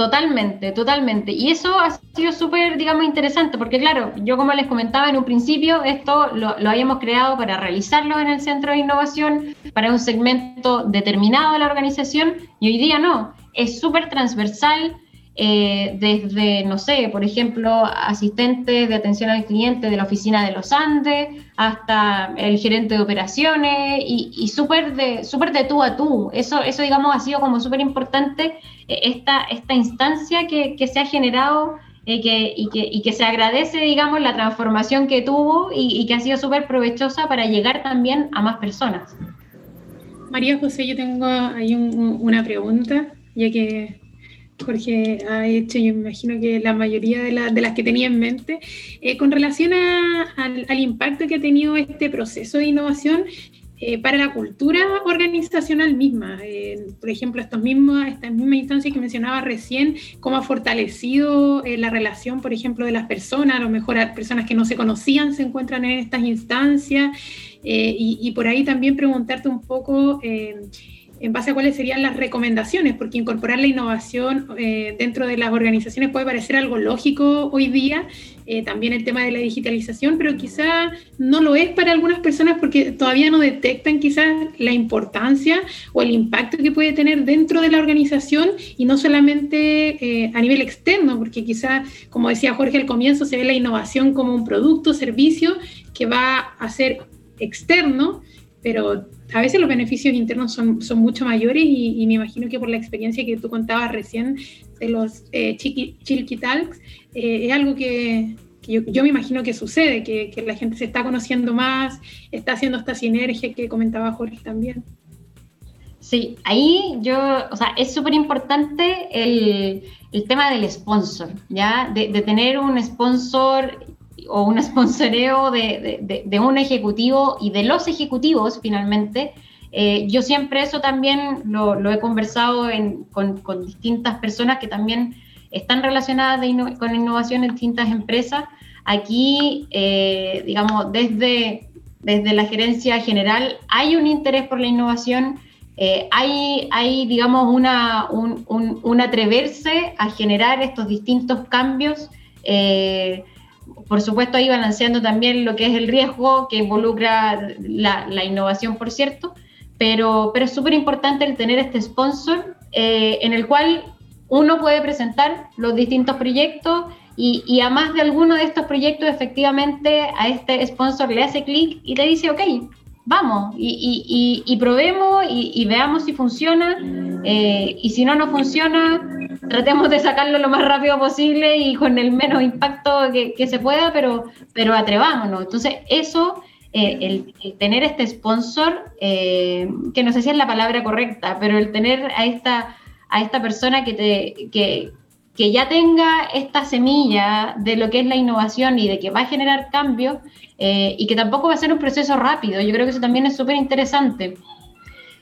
Totalmente, totalmente. Y eso ha sido súper, digamos, interesante, porque claro, yo como les comentaba en un principio, esto lo, habíamos creado para realizarlo en el centro de innovación, para un segmento determinado de la organización, y hoy día no, es súper transversal, eh, desde, no sé, por ejemplo, asistentes de atención al cliente de la oficina de los Andes, hasta el gerente de operaciones y, y súper de, super de tú a tú. Eso, eso digamos, ha sido como súper importante eh, esta, esta instancia que, que se ha generado eh, que, y, que, y, que, se agradece, digamos, la transformación que tuvo y, y que ha sido súper provechosa para llegar también a más personas. María José, yo tengo ahí un, una pregunta, ya que Jorge ha hecho, yo me imagino que la mayoría de, las que tenía en mente, eh, con relación al, impacto que ha tenido este proceso de innovación eh, para la cultura organizacional misma. Eh, por ejemplo, estos mismos, estas mismas instancias que mencionaba recién, cómo ha fortalecido la relación, por ejemplo, de las personas, a lo mejor personas que no se conocían se encuentran en estas instancias, y, por ahí también preguntarte un poco en base a cuáles serían las recomendaciones, porque incorporar la innovación eh, dentro de las organizaciones puede parecer algo lógico hoy día, eh, también el tema de la digitalización, pero quizá no lo es para algunas personas porque todavía no detectan quizás la importancia o el impacto que puede tener dentro de la organización y no solamente eh, a nivel externo, porque quizá, como decía Jorge al comienzo, se ve la innovación como un producto, servicio que va a ser externo, pero a veces los beneficios internos son, son mucho mayores y, me imagino que por la experiencia que tú contabas recién de los eh, Chilky Talks, eh, es algo que, yo, me imagino que sucede, que, que, la gente se está conociendo más, está haciendo esta sinergia que comentaba Jorge también. Sí, ahí yo, o sea, es súper importante el, el, tema del sponsor, ¿ya? De, de, tener un sponsor o un sponsoreo de, de, de, un ejecutivo y de los ejecutivos finalmente. Eh, yo siempre eso también lo, he conversado con, con, distintas personas que también están relacionadas con innovación en distintas empresas. Aquí, eh, digamos, desde, desde la gerencia general hay un interés por la innovación, eh, hay, hay, digamos, una, un, atreverse a generar estos distintos cambios. Por supuesto, ahí balanceando también lo que es el riesgo que involucra la, innovación, por cierto, pero, pero es súper importante el tener este sponsor en el cual uno puede presentar los distintos proyectos y, y, a más de alguno de estos proyectos efectivamente a este sponsor le hace clic y te dice, ok, vamos y, probemos y, veamos si funciona eh, y si no, no funciona, tratemos de sacarlo lo más rápido posible y con el menos impacto que, se pueda, pero, pero atrevámonos. Entonces, eso... Eh, el, el, tener este sponsor, eh, que no sé si es la palabra correcta, pero el tener a esta a esta persona que, te, que, que ya tenga esta semilla de lo que es la innovación y de que va a generar cambios eh, y que tampoco va a ser un proceso rápido. Yo creo que eso también es súper interesante.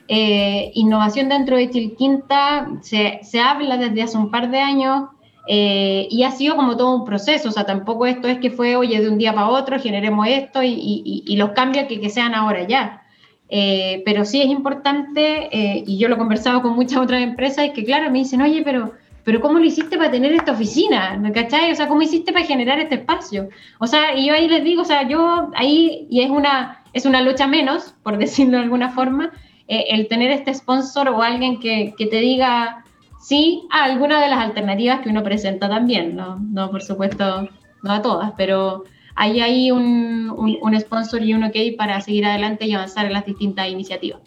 Eh, innovación dentro de Chilquinta se, se, habla desde hace un par de años eh, y ha sido como todo un proceso, o sea, tampoco esto es que fue, oye, de un día para otro generemos esto y, y, y los cambios que, que sean ahora ya. Eh, pero sí es importante, eh, y yo lo he conversado con muchas otras empresas, es que claro, me dicen, oye, pero, pero ¿cómo lo hiciste para tener esta oficina? ¿Cachai? O sea, ¿cómo hiciste para generar este espacio? O sea, y yo ahí les digo, o sea, yo ahí, y es una, es una lucha menos, por decirlo de alguna forma, eh, el tener este sponsor o alguien que, que te diga sí a alguna de las alternativas que uno presenta también, ¿no? No, por supuesto, no a todas, pero ahí hay un, un, sponsor y un ok para seguir adelante y avanzar en las distintas iniciativas.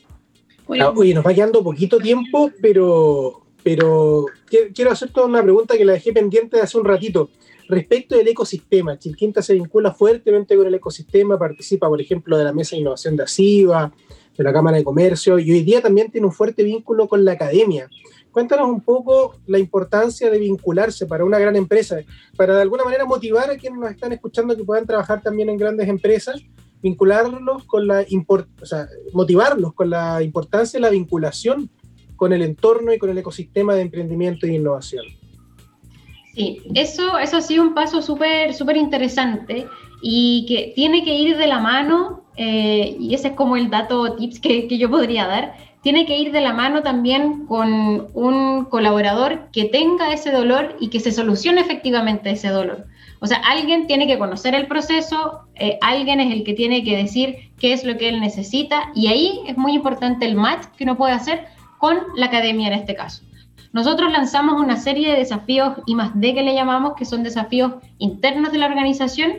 Ah, oye, nos va quedando poquito tiempo, pero, pero quiero hacer toda una pregunta que la dejé pendiente hace un ratito. Respecto del ecosistema, Chilquinta se vincula fuertemente con el ecosistema, participa, por ejemplo, de la Mesa de Innovación de ASIVA, de la Cámara de Comercio, y hoy día también tiene un fuerte vínculo con la academia. Cuéntanos un poco la importancia de vincularse para una gran empresa, para de alguna manera motivar a quienes nos están escuchando que puedan trabajar también en grandes empresas, vincularlos con la o sea, motivarlos con la importancia de la vinculación con el entorno y con el ecosistema de emprendimiento e innovación. Sí, eso, eso ha sido un paso súper interesante y que tiene que ir de la mano, eh, y ese es como el dato tips que, que yo podría dar, tiene que ir de la mano también con un colaborador que tenga ese dolor y que se solucione efectivamente ese dolor. O sea, alguien tiene que conocer el proceso, eh, alguien es el que tiene que decir qué es lo que él necesita y ahí es muy importante el match que uno puede hacer con la academia en este caso. Nosotros lanzamos una serie de desafíos y más de que le llamamos, que son desafíos internos de la organización,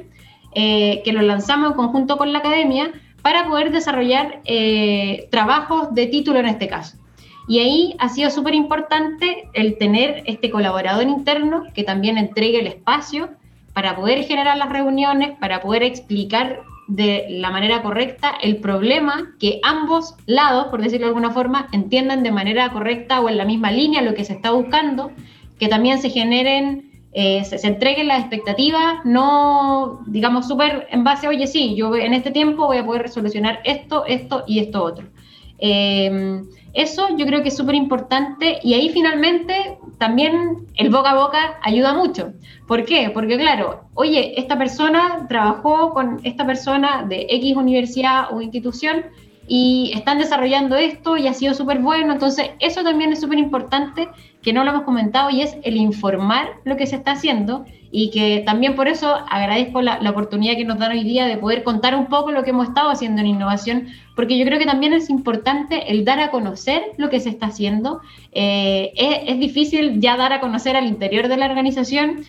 eh, que los lanzamos en conjunto con la academia para poder desarrollar eh, trabajos de título en este caso. Y ahí ha sido súper importante el tener este colaborador interno que también entregue el espacio para poder generar las reuniones, para poder explicar de la manera correcta el problema, que ambos lados, por decirlo de alguna forma, entiendan de manera correcta o en la misma línea lo que se está buscando, que también se generen eh, se, entreguen las expectativas, no, digamos, súper en base, oye, sí, yo en este tiempo voy a poder solucionar esto, esto y esto otro. Eh, eso yo creo que es súper importante y ahí finalmente también el boca a boca ayuda mucho. ¿Por qué? Porque claro, oye, esta persona trabajó con esta persona de X universidad o institución y están desarrollando esto y ha sido súper bueno. Entonces, eso también es súper importante, que no lo hemos comentado, y es el informar lo que se está haciendo y que también por eso agradezco la, la, oportunidad que nos dan hoy día de poder contar un poco lo que hemos estado haciendo en innovación, porque yo creo que también es importante el dar a conocer lo que se está haciendo. Eh, es, es difícil ya dar a conocer al interior de la organización,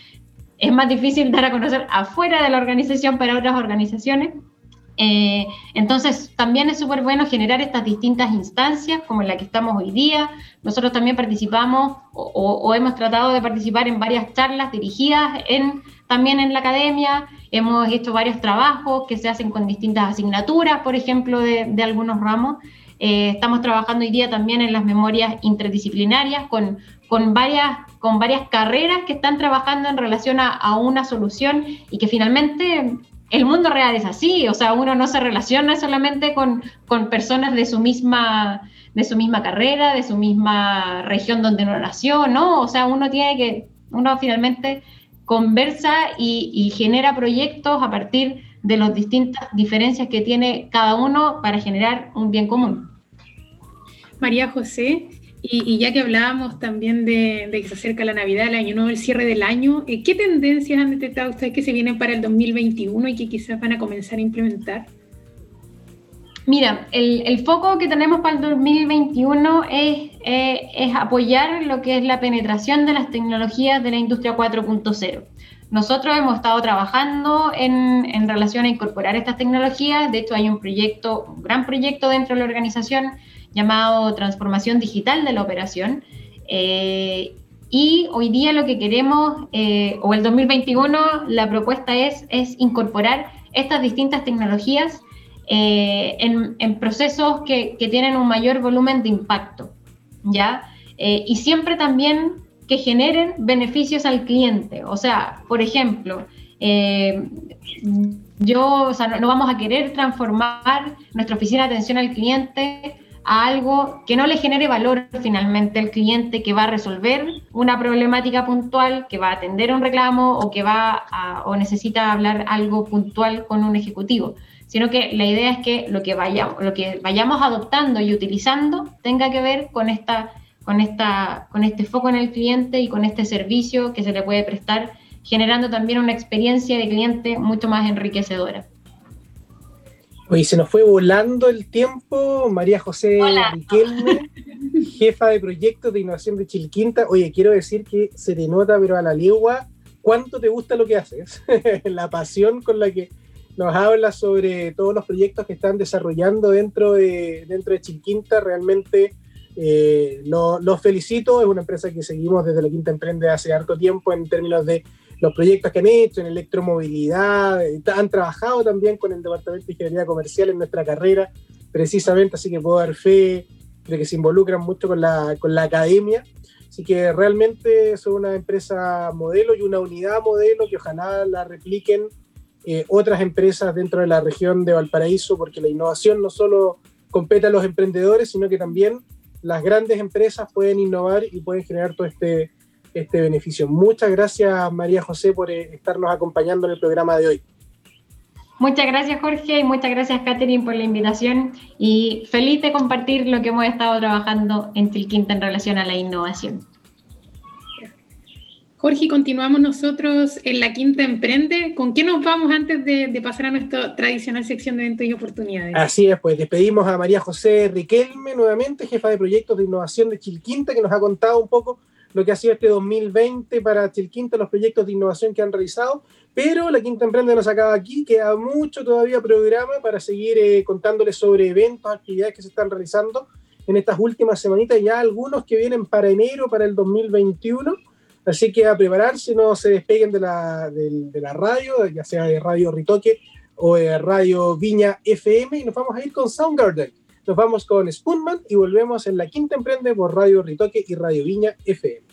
es más difícil dar a conocer afuera de la organización para otras organizaciones Eh, entonces, también es súper bueno generar estas distintas instancias como en la que estamos hoy día. Nosotros también participamos o, hemos tratado de participar en varias charlas dirigidas en, también en la academia. Hemos hecho varios trabajos que se hacen con distintas asignaturas, por ejemplo, de, algunos ramos. Eh, estamos trabajando hoy día también en las memorias interdisciplinarias con, con, varias, con varias carreras que están trabajando en relación a, a una solución y que finalmente el mundo real es así, o sea, uno no se relaciona solamente con, personas de su misma de su misma carrera, de su misma región donde uno nació, ¿no? O sea, uno tiene que, uno finalmente conversa y, genera proyectos a partir de las distintas diferencias que tiene cada uno para generar un bien común. María José, y, ya que hablábamos también de, que se acerca la Navidad, el Año Nuevo, el cierre del año, eh, ¿qué tendencias han detectado ustedes que se vienen para el 2021 y que quizás van a comenzar a implementar? Mira, el, foco que tenemos para el 2021 es, eh, es apoyar lo que es la penetración de las tecnologías de la industria 4.0. Nosotros hemos estado trabajando en, en, relación a incorporar estas tecnologías. De hecho, hay un proyecto, un gran proyecto dentro de la organización llamado Transformación Digital de la Operación. Eh, y hoy día lo que queremos, eh, o el 2021, la propuesta es, es incorporar estas distintas tecnologías eh, en, procesos que, que, tienen un mayor volumen de impacto, ¿ya? y siempre también que generen beneficios al cliente. O sea, por ejemplo, yo, o sea, no, vamos a querer transformar nuestra oficina de atención al cliente a algo que no le genere valor finalmente al cliente que va a resolver una problemática puntual, que va a atender un reclamo o que va a, o necesita hablar algo puntual con un ejecutivo, sino que la idea es que lo que vayamos, lo que vayamos adoptando y utilizando tenga que ver con esta, con esta, con este foco en el cliente y con este servicio que se le puede prestar, generando también una experiencia de cliente mucho más enriquecedora. Oye, se nos fue volando el tiempo. María José Riquelme, jefa de proyectos de innovación de Chilquinta. Oye, quiero decir que se te nota, pero a la legua, cuánto te gusta lo que haces. la pasión con la que nos hablas sobre todos los proyectos que están desarrollando dentro de, dentro de Chilquinta. Realmente eh, los felicito. Es una empresa que seguimos desde la Quinta Emprende hace harto tiempo en términos de los proyectos que han hecho en electromovilidad, eh, han trabajado también con el Departamento de Ingeniería Comercial en nuestra carrera, precisamente, así que puedo dar fe de que se involucran mucho con la, con la academia. Así que realmente son una empresa modelo y una unidad modelo que ojalá la repliquen eh, otras empresas dentro de la región de Valparaíso, porque la innovación no solo compete a los emprendedores, sino que también las grandes empresas pueden innovar y pueden generar todo este este beneficio. Muchas gracias María José por eh, estarnos acompañando en el programa de hoy. Muchas gracias Jorge y muchas gracias Catherine por la invitación y feliz de compartir lo que hemos estado trabajando en Tilquinta en relación a la innovación. Jorge, continuamos nosotros en la Quinta Emprende. ¿Con qué nos vamos antes de, de, pasar a nuestra tradicional sección de eventos y oportunidades? Así es, pues despedimos a María José Riquelme nuevamente, jefa de proyectos de innovación de Chilquinta, que nos ha contado un poco lo que ha sido este 2020 para Chilquinta, los proyectos de innovación que han realizado, pero la Quinta Emprende nos acaba aquí, queda mucho todavía programa para seguir eh, contándoles sobre eventos, actividades que se están realizando en estas últimas semanitas, ya algunos que vienen para enero, para el 2021. Así que a prepararse, no se despeguen de la, de la radio, ya sea de Radio Ritoque o de Radio Viña FM, y nos vamos a ir con Soundgarden. Nos vamos con Spoonman y volvemos en la quinta emprende por Radio Ritoque y Radio Viña FM.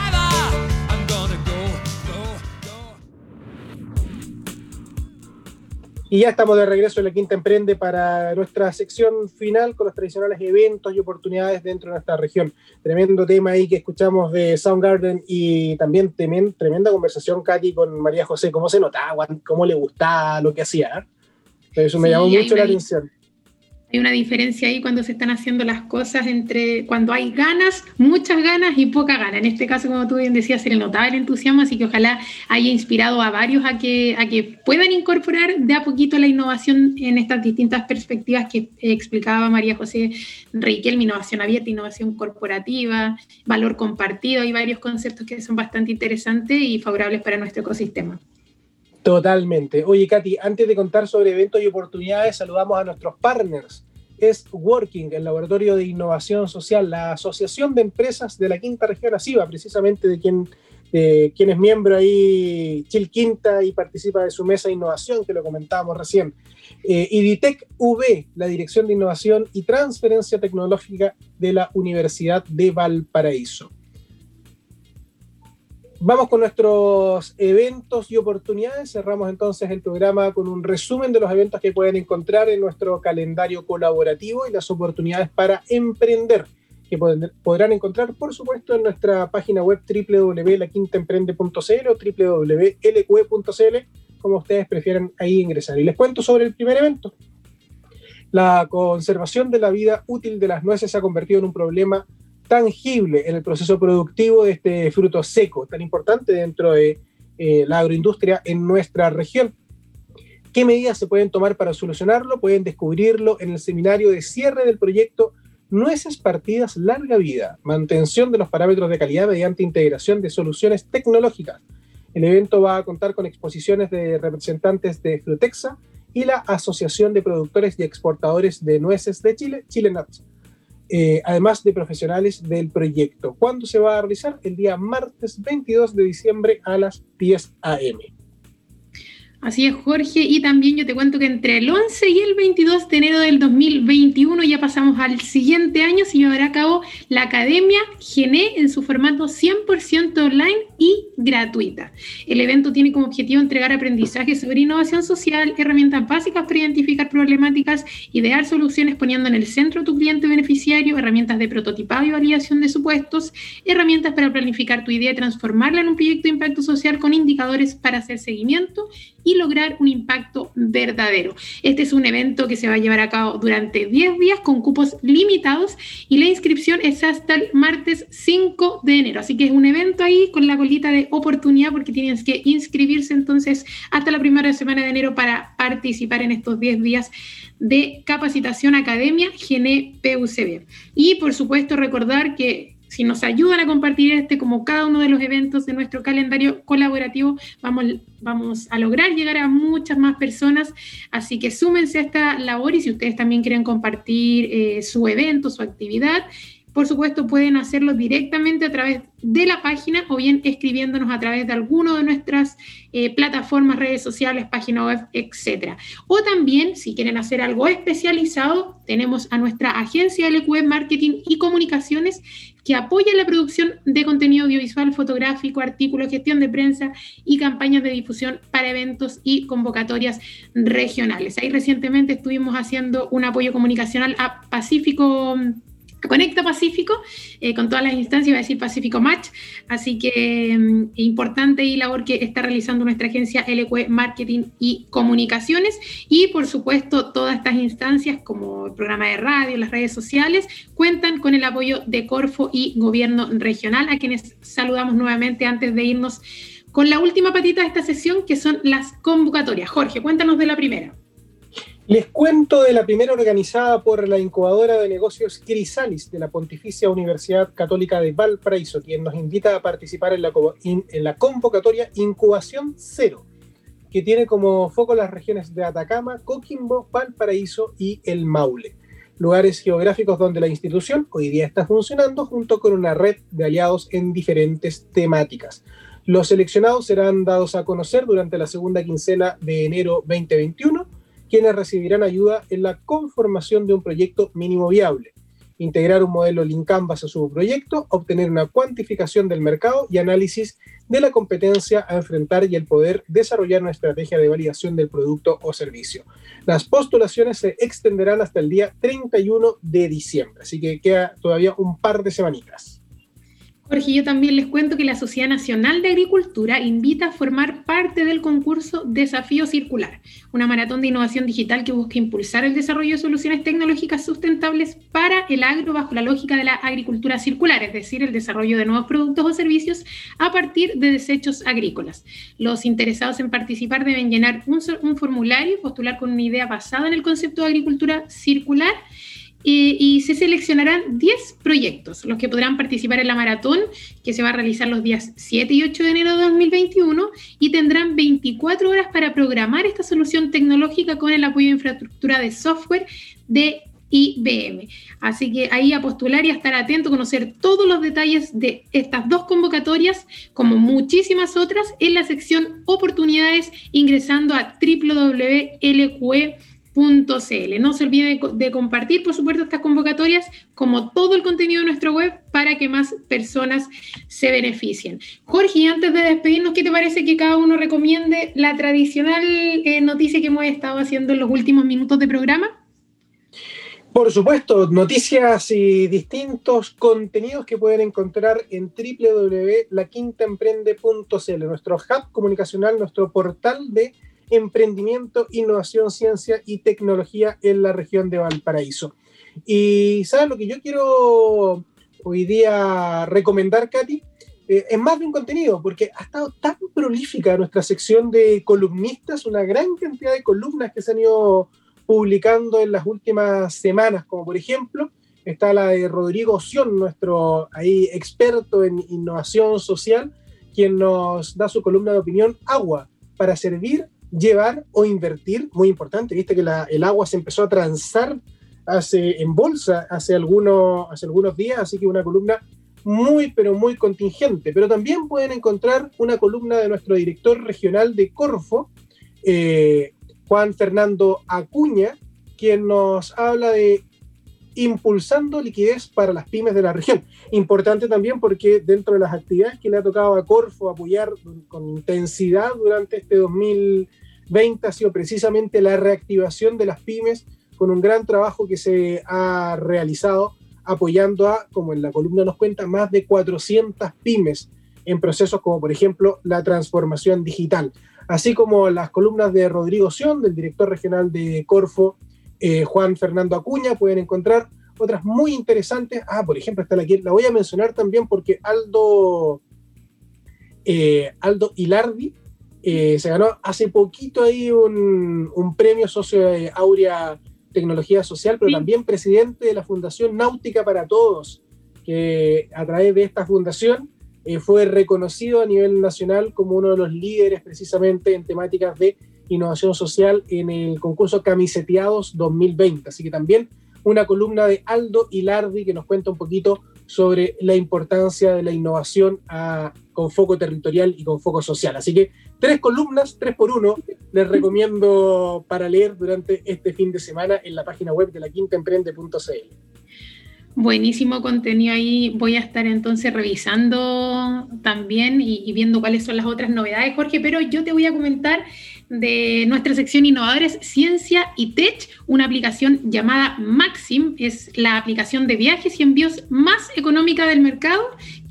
Y ya estamos de regreso en la Quinta Emprende para nuestra sección final con los tradicionales eventos y oportunidades dentro de nuestra región. Tremendo tema ahí que escuchamos de Soundgarden y también tremenda conversación, Katy, con María José. ¿Cómo se notaba? ¿Cómo le gustaba lo que hacía? Eso me llamó mucho la atención. Hay una diferencia ahí cuando se están haciendo las cosas entre cuando hay ganas, muchas ganas y poca ganas. En este caso, como tú bien decías, se le notaba el entusiasmo, así que ojalá haya inspirado a varios a que, a que puedan incorporar de a poquito la innovación en estas distintas perspectivas que explicaba María José Riquelme, innovación abierta, innovación corporativa, valor compartido. Hay varios conceptos que son bastante interesantes y favorables para nuestro ecosistema. Totalmente. Oye, Katy, antes de contar sobre eventos y oportunidades, saludamos a nuestros partners. Es Working, el Laboratorio de Innovación Social, la Asociación de Empresas de la Quinta Región ASIVA, precisamente de quien, es miembro ahí, Chil Quinta, y participa de su mesa de innovación, que lo comentábamos recién. Eh, IDITEC V, la Dirección de Innovación y Transferencia Tecnológica de la Universidad de Valparaíso. Vamos con nuestros eventos y oportunidades. Cerramos entonces el programa con un resumen de los eventos que pueden encontrar en nuestro calendario colaborativo y las oportunidades para emprender que podrán encontrar, por supuesto, en nuestra página web www.laquintaemprende.cl o www.lq.cl, como ustedes prefieren ahí ingresar. Y les cuento sobre el primer evento. La conservación de la vida útil de las nueces se ha convertido en un problema tangible en el proceso productivo de este fruto seco tan importante dentro de eh, la agroindustria en nuestra región. ¿Qué medidas se pueden tomar para solucionarlo? Pueden descubrirlo en el seminario de cierre del proyecto Nueces Partidas Larga Vida, mantención de los parámetros de calidad mediante integración de soluciones tecnológicas. El evento va a contar con exposiciones de representantes de Frutexa y la Asociación de Productores y Exportadores de Nueces de Chile, Chile Nuts eh, además de profesionales del proyecto. ¿Cuándo se va a realizar? El día martes 22 de diciembre a las 10 a.m. Así es, Jorge. Y también yo te cuento que entre el 11 y el 22 de enero del 2021 ya pasamos al siguiente año, se llevará a cabo la Academia GENE en su formato 100% online y gratuita. El evento tiene como objetivo entregar aprendizaje sobre innovación social, herramientas básicas para identificar problemáticas, idear soluciones poniendo en el centro tu cliente beneficiario, herramientas de prototipado y validación de supuestos, herramientas para planificar tu idea y transformarla en un proyecto de impacto social con indicadores para hacer seguimiento y lograr un impacto verdadero. Este es un evento que se va a llevar a cabo durante 10 días con cupos limitados y la inscripción es hasta el martes 5 de enero. Así que es un evento ahí con la de oportunidad porque tienes que inscribirse entonces hasta la primera semana de enero para participar en estos 10 días de capacitación academia PUCB. Y por supuesto recordar que si nos ayudan a compartir este como cada uno de los eventos de nuestro calendario colaborativo, vamos, vamos a lograr llegar a muchas más personas. Así que súmense a esta labor y si ustedes también quieren compartir eh, su evento, su actividad, por supuesto, pueden hacerlo directamente a través de la página o bien escribiéndonos a través de alguna de nuestras eh, plataformas, redes sociales, página web, etc. O también, si quieren hacer algo especializado, tenemos a nuestra agencia LQB Marketing y Comunicaciones que apoya la producción de contenido audiovisual, fotográfico, artículos, gestión de prensa y campañas de difusión para eventos y convocatorias regionales. Ahí recientemente estuvimos haciendo un apoyo comunicacional a Pacífico Conecta Pacífico eh, con todas las instancias, va a decir Pacífico Match, así que mm, importante y labor que está realizando nuestra agencia LQ Marketing y Comunicaciones y por supuesto todas estas instancias como el programa de radio, las redes sociales, cuentan con el apoyo de Corfo y Gobierno Regional, a quienes saludamos nuevamente antes de irnos con la última patita de esta sesión, que son las convocatorias. Jorge, cuéntanos de la primera. Les cuento de la primera organizada por la incubadora de negocios Crisalis de la Pontificia Universidad Católica de Valparaíso, quien nos invita a participar en la, en la convocatoria Incubación Cero, que tiene como foco las regiones de Atacama, Coquimbo, Valparaíso y El Maule, lugares geográficos donde la institución hoy día está funcionando junto con una red de aliados en diferentes temáticas. Los seleccionados serán dados a conocer durante la segunda quincena de enero 2021, quienes recibirán ayuda en la conformación de un proyecto mínimo viable integrar un modelo Lean Canvas a su proyecto, obtener una cuantificación del mercado y análisis de la competencia a enfrentar y el poder desarrollar una estrategia de validación del producto o servicio. Las postulaciones se extenderán hasta el día 31 de diciembre, así que queda todavía un par de semanitas. Jorge, yo también les cuento que la Sociedad Nacional de Agricultura invita a formar parte del concurso Desafío Circular, una maratón de innovación digital que busca impulsar el desarrollo de soluciones tecnológicas sustentables para el agro bajo la lógica de la agricultura circular, es decir, el desarrollo de nuevos productos o servicios a partir de desechos agrícolas. Los interesados en participar deben llenar un, un formulario, postular con una idea basada en el concepto de agricultura circular y, se seleccionarán 10 proyectos, los que podrán participar en la maratón, que se va a realizar los días 7 y 8 de enero de 2021, y tendrán 24 horas para programar esta solución tecnológica con el apoyo de infraestructura de software de IBM. Así que ahí a postular y a estar atento, conocer todos los detalles de estas dos convocatorias, como muchísimas otras, en la sección oportunidades, ingresando a www.lqe.com .cl. No se olviden de, compartir, por supuesto, estas convocatorias como todo el contenido de nuestra web para que más personas se beneficien. Jorge, antes de despedirnos, ¿qué te parece que cada uno recomiende la tradicional eh, noticia que hemos estado haciendo en los últimos minutos de programa? Por supuesto, noticias y distintos contenidos que pueden encontrar en www.laquintaemprende.cl, nuestro hub comunicacional, nuestro portal de emprendimiento, innovación, ciencia y tecnología en la región de Valparaíso. Y ¿sabes lo que yo quiero hoy día recomendar, Katy? Eh, es más de un contenido, porque ha estado tan prolífica nuestra sección de columnistas, una gran cantidad de columnas que se han ido publicando en las últimas semanas, como por ejemplo está la de Rodrigo Sion, nuestro ahí experto en innovación social, quien nos da su columna de opinión Agua para servir llevar o invertir, muy importante, viste que el agua se empezó a transar hace, en bolsa hace, algunos, hace algunos días, así que una columna muy, pero muy contingente. Pero también pueden encontrar una columna de nuestro director regional de Corfo, eh, Juan Fernando Acuña, quien nos habla de impulsando liquidez para las pymes de la región. Importante también porque dentro de las actividades que le ha tocado a Corfo apoyar con intensidad durante este 2020, 20 ha sido precisamente la reactivación de las pymes con un gran trabajo que se ha realizado apoyando a, como en la columna nos cuenta, más de 400 pymes en procesos como por ejemplo la transformación digital, así como las columnas de Rodrigo Sion, del director regional de Corfo, eh, Juan Fernando Acuña, pueden encontrar otras muy interesantes. Ah, por ejemplo, está la que la voy a mencionar también porque Aldo, eh, Aldo Hilardi eh, se ganó hace poquito ahí un, premio socio de Aurea Tecnología Social, pero también presidente de la Fundación Náutica para Todos, que a través de esta fundación eh, fue reconocido a nivel nacional como uno de los líderes precisamente en temáticas de innovación social en el concurso Camiseteados 2020. Así que también una columna de Aldo Hilardi que nos cuenta un poquito sobre la importancia de la innovación ah, con foco territorial y con foco social. Así que tres columnas, tres por uno, les recomiendo para leer durante este fin de semana en la página web de la quintaemprende.cl. Buenísimo contenido ahí. Voy a estar entonces revisando también y, y, viendo cuáles son las otras novedades, Jorge, pero yo te voy a comentar de nuestra sección Innovadores, Ciencia y Tech, una aplicación llamada Maxim. Es la aplicación de viajes y envíos más económica del mercado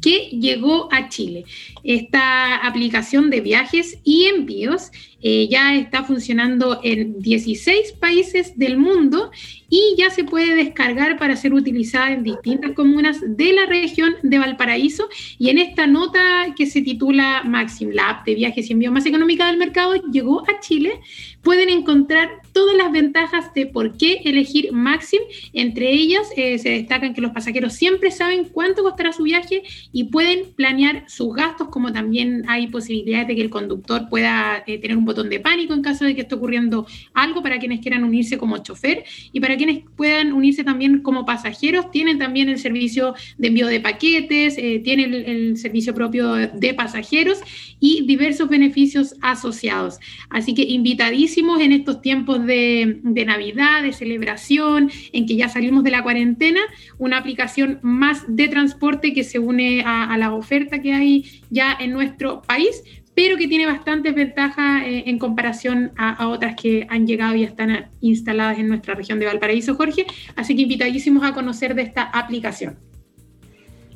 que llegó a Chile. Esta aplicación de viajes y envíos eh, ya está funcionando en 16 países del mundo y ya se puede descargar para ser utilizada en distintas comunas de la región de Valparaíso. Y en esta nota que se titula Maxim, la app de viajes y envíos más económica del mercado, llegó a Chile, pueden encontrar todas las ventajas de por qué elegir Maxim. Entre ellas eh, se destacan que los pasajeros siempre saben cuánto costará su viaje y pueden planear sus gastos, como también hay posibilidades de que el conductor pueda eh, tener un botón de pánico en caso de que esté ocurriendo algo para quienes quieran unirse como chofer y para quienes puedan unirse también como pasajeros. Tienen también el servicio de envío de paquetes, eh, tienen el, servicio propio de pasajeros y diversos beneficios asociados. Así que invitadísimos en estos tiempos de, Navidad, de celebración, en que ya salimos de la cuarentena, una aplicación más de transporte que se une a la oferta que hay ya en nuestro país pero que tiene bastantes ventajas eh, en comparación a, otras que han llegado y están instaladas en nuestra región de Valparaíso, Jorge. Así que invitadísimos a conocer de esta aplicación.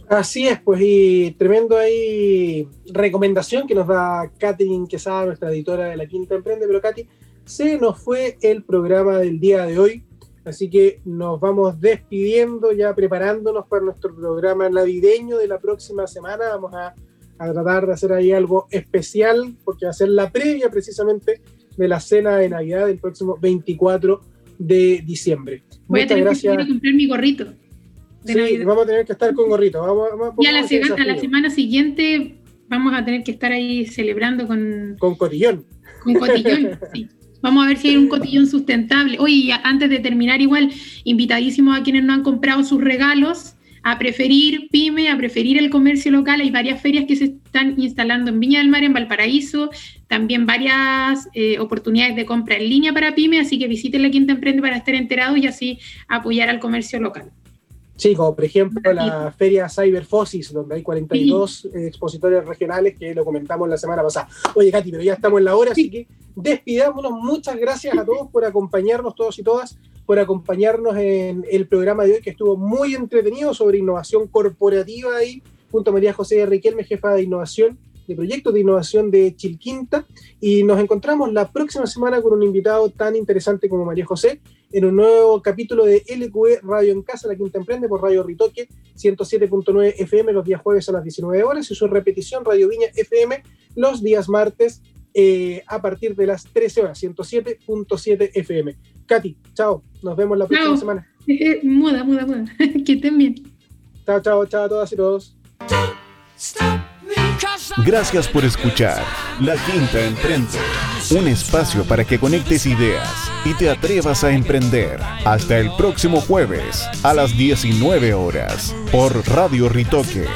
Así es, pues, y tremendo ahí recomendación que nos da Katherine Quesada, nuestra editora de la Quinta Emprende, pero Katy, se nos fue el programa del día de hoy, así que nos vamos despidiendo, ya preparándonos para nuestro programa navideño de la próxima semana. Vamos a a tratar de hacer ahí algo especial, porque va a ser la previa precisamente de la cena de Navidad del próximo 24 de diciembre. Voy Muchas a tener gracias. que comprar mi gorrito. sí, vamos a tener que estar con gorrito. Vamos, y a la, semana siguiente vamos a tener que estar ahí celebrando con... Con cotillón. Con cotillón, sí. Vamos a ver si hay un cotillón sustentable. Oye, antes de terminar, igual, invitadísimos a quienes no han comprado sus regalos a preferir pyme, a preferir el comercio local. Hay varias ferias que se están instalando en Viña del Mar, en Valparaíso, también varias eh, oportunidades de compra en línea para pyme, así que visiten la Quinta Emprende para estar enterados y así apoyar al comercio local. Sí, como por ejemplo la feria Cyberfosis, donde hay 42 expositores regionales que lo comentamos la semana pasada. Oye, Katy, pero ya estamos en la hora, así que despidámonos. Muchas gracias a todos por acompañarnos, todos y todas, por acompañarnos en el programa de hoy, que estuvo muy entretenido sobre innovación corporativa ahí, junto a María José Riquelme, jefa de innovación de proyectos de innovación de Chilquinta y nos encontramos la próxima semana con un invitado tan interesante como María José en un nuevo capítulo de LQE Radio en Casa, la Quinta Emprende por Radio Ritoque 107.9 FM los días jueves a las 19 horas y su repetición Radio Viña FM los días martes eh, a partir de las 13 horas, 107.7 FM. Katy, chao, nos vemos la próxima semana. muda, muda, muda. que estén bien. Chao, chao, chao a todas y todos. Gracias por escuchar La Quinta Emprende, un espacio para que conectes ideas y te atrevas a emprender. Hasta el próximo jueves a las 19 horas por Radio Ritoque.